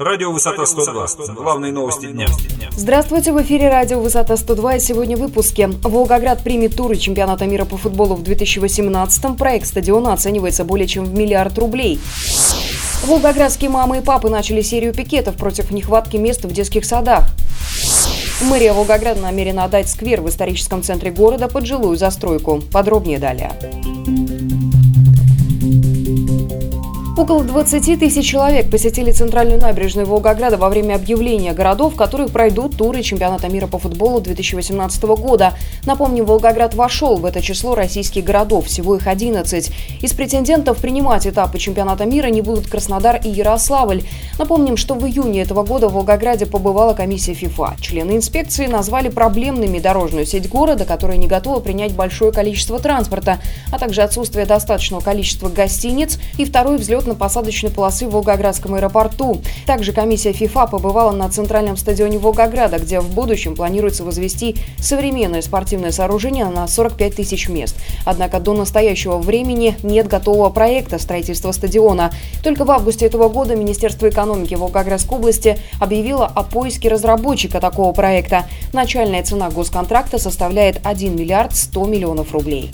Радио «Высота 102». Главные новости дня. Здравствуйте, в эфире радио «Высота 102» и сегодня в выпуске. Волгоград примет туры чемпионата мира по футболу в 2018-м. Проект стадиона оценивается более чем в миллиард рублей. Волгоградские мамы и папы начали серию пикетов против нехватки мест в детских садах. Мэрия Волгограда намерена отдать сквер в историческом центре города под жилую застройку. Подробнее далее. Около 20 тысяч человек посетили центральную набережную Волгограда во время объявления городов, в которых пройдут туры чемпионата мира по футболу 2018 года. Напомним, Волгоград вошел в это число российских городов, всего их 11. Из претендентов принимать этапы чемпионата мира не будут Краснодар и Ярославль. Напомним, что в июне этого года в Волгограде побывала комиссия ФИФА. Члены инспекции назвали проблемными дорожную сеть города, которая не готова принять большое количество транспорта, а также отсутствие достаточного количества гостиниц и второй взлет взлетно-посадочной полосы в Волгоградском аэропорту. Также комиссия ФИФА побывала на центральном стадионе Волгограда, где в будущем планируется возвести современное спортивное сооружение на 45 тысяч мест. Однако до настоящего времени нет готового проекта строительства стадиона. Только в августе этого года Министерство экономики Волгоградской области объявило о поиске разработчика такого проекта. Начальная цена госконтракта составляет 1 миллиард 100 миллионов рублей.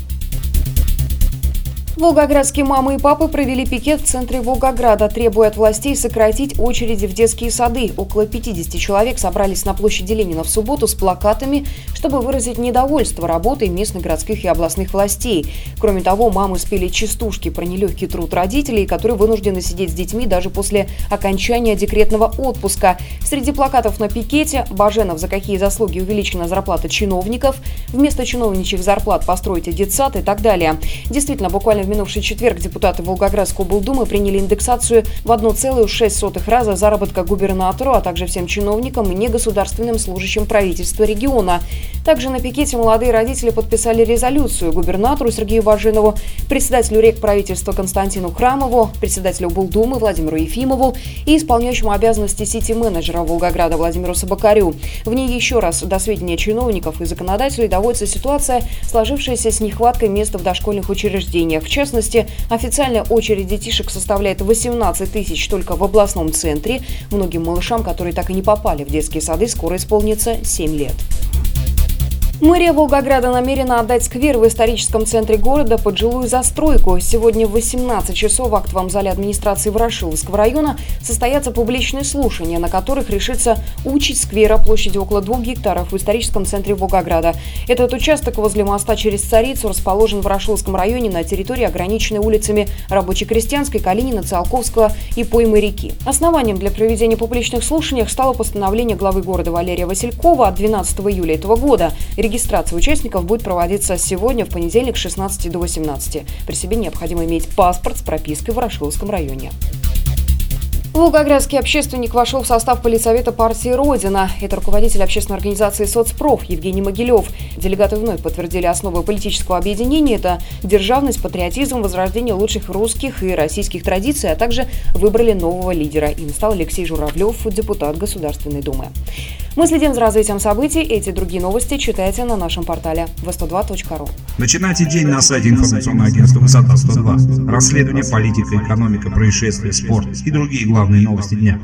Волгоградские мамы и папы провели пикет в центре Волгограда, требуя от властей сократить очереди в детские сады. Около 50 человек собрались на площади Ленина в субботу с плакатами, чтобы выразить недовольство работой местных городских и областных властей. Кроме того, мамы спели частушки про нелегкий труд родителей, которые вынуждены сидеть с детьми даже после окончания декретного отпуска. Среди плакатов на пикете «Баженов, за какие заслуги увеличена зарплата чиновников», «Вместо чиновничьих зарплат постройте детсад» и так далее. Действительно, буквально в минувший четверг депутаты Волгоградской облдумы приняли индексацию в 1,6 раза заработка губернатору, а также всем чиновникам и негосударственным служащим правительства региона. Также на пикете молодые родители подписали резолюцию губернатору Сергею Бажинову, председателю рек правительства Константину Храмову, председателю Булдумы Владимиру Ефимову и исполняющему обязанности сити-менеджера Волгограда Владимиру Собакарю. В ней еще раз до сведения чиновников и законодателей доводится ситуация, сложившаяся с нехваткой мест в дошкольных учреждениях. Частности, официальная очередь детишек составляет 18 тысяч только в областном центре. Многим малышам, которые так и не попали в детские сады, скоро исполнится 7 лет. Мэрия Волгограда намерена отдать сквер в историческом центре города под жилую застройку. Сегодня в 18 часов в актовом зале администрации Ворошиловского района состоятся публичные слушания, на которых решится учить сквера площадью около двух гектаров в историческом центре Волгограда. Этот участок возле моста через Царицу расположен в Ворошиловском районе на территории, ограниченной улицами Рабоче-Крестьянской, Калинина, Циолковского и Поймы реки. Основанием для проведения публичных слушаний стало постановление главы города Валерия Василькова от 12 июля этого года – Регистрация участников будет проводиться сегодня, в понедельник, с 16 до 18. При себе необходимо иметь паспорт с пропиской в Ворошиловском районе. Волгоградский общественник вошел в состав политсовета партии «Родина». Это руководитель общественной организации «Соцпроф» Евгений Могилев. Делегаты вновь подтвердили основы политического объединения. Это державность, патриотизм, возрождение лучших русских и российских традиций, а также выбрали нового лидера. Им стал Алексей Журавлев, депутат Государственной Думы. Мы следим за развитием событий. Эти другие новости читайте на нашем портале v102.ru. Начинайте день на сайте информационного агентства «Высота-102». Расследование, политика, экономика, происшествия, спорт и другие главные новости дня.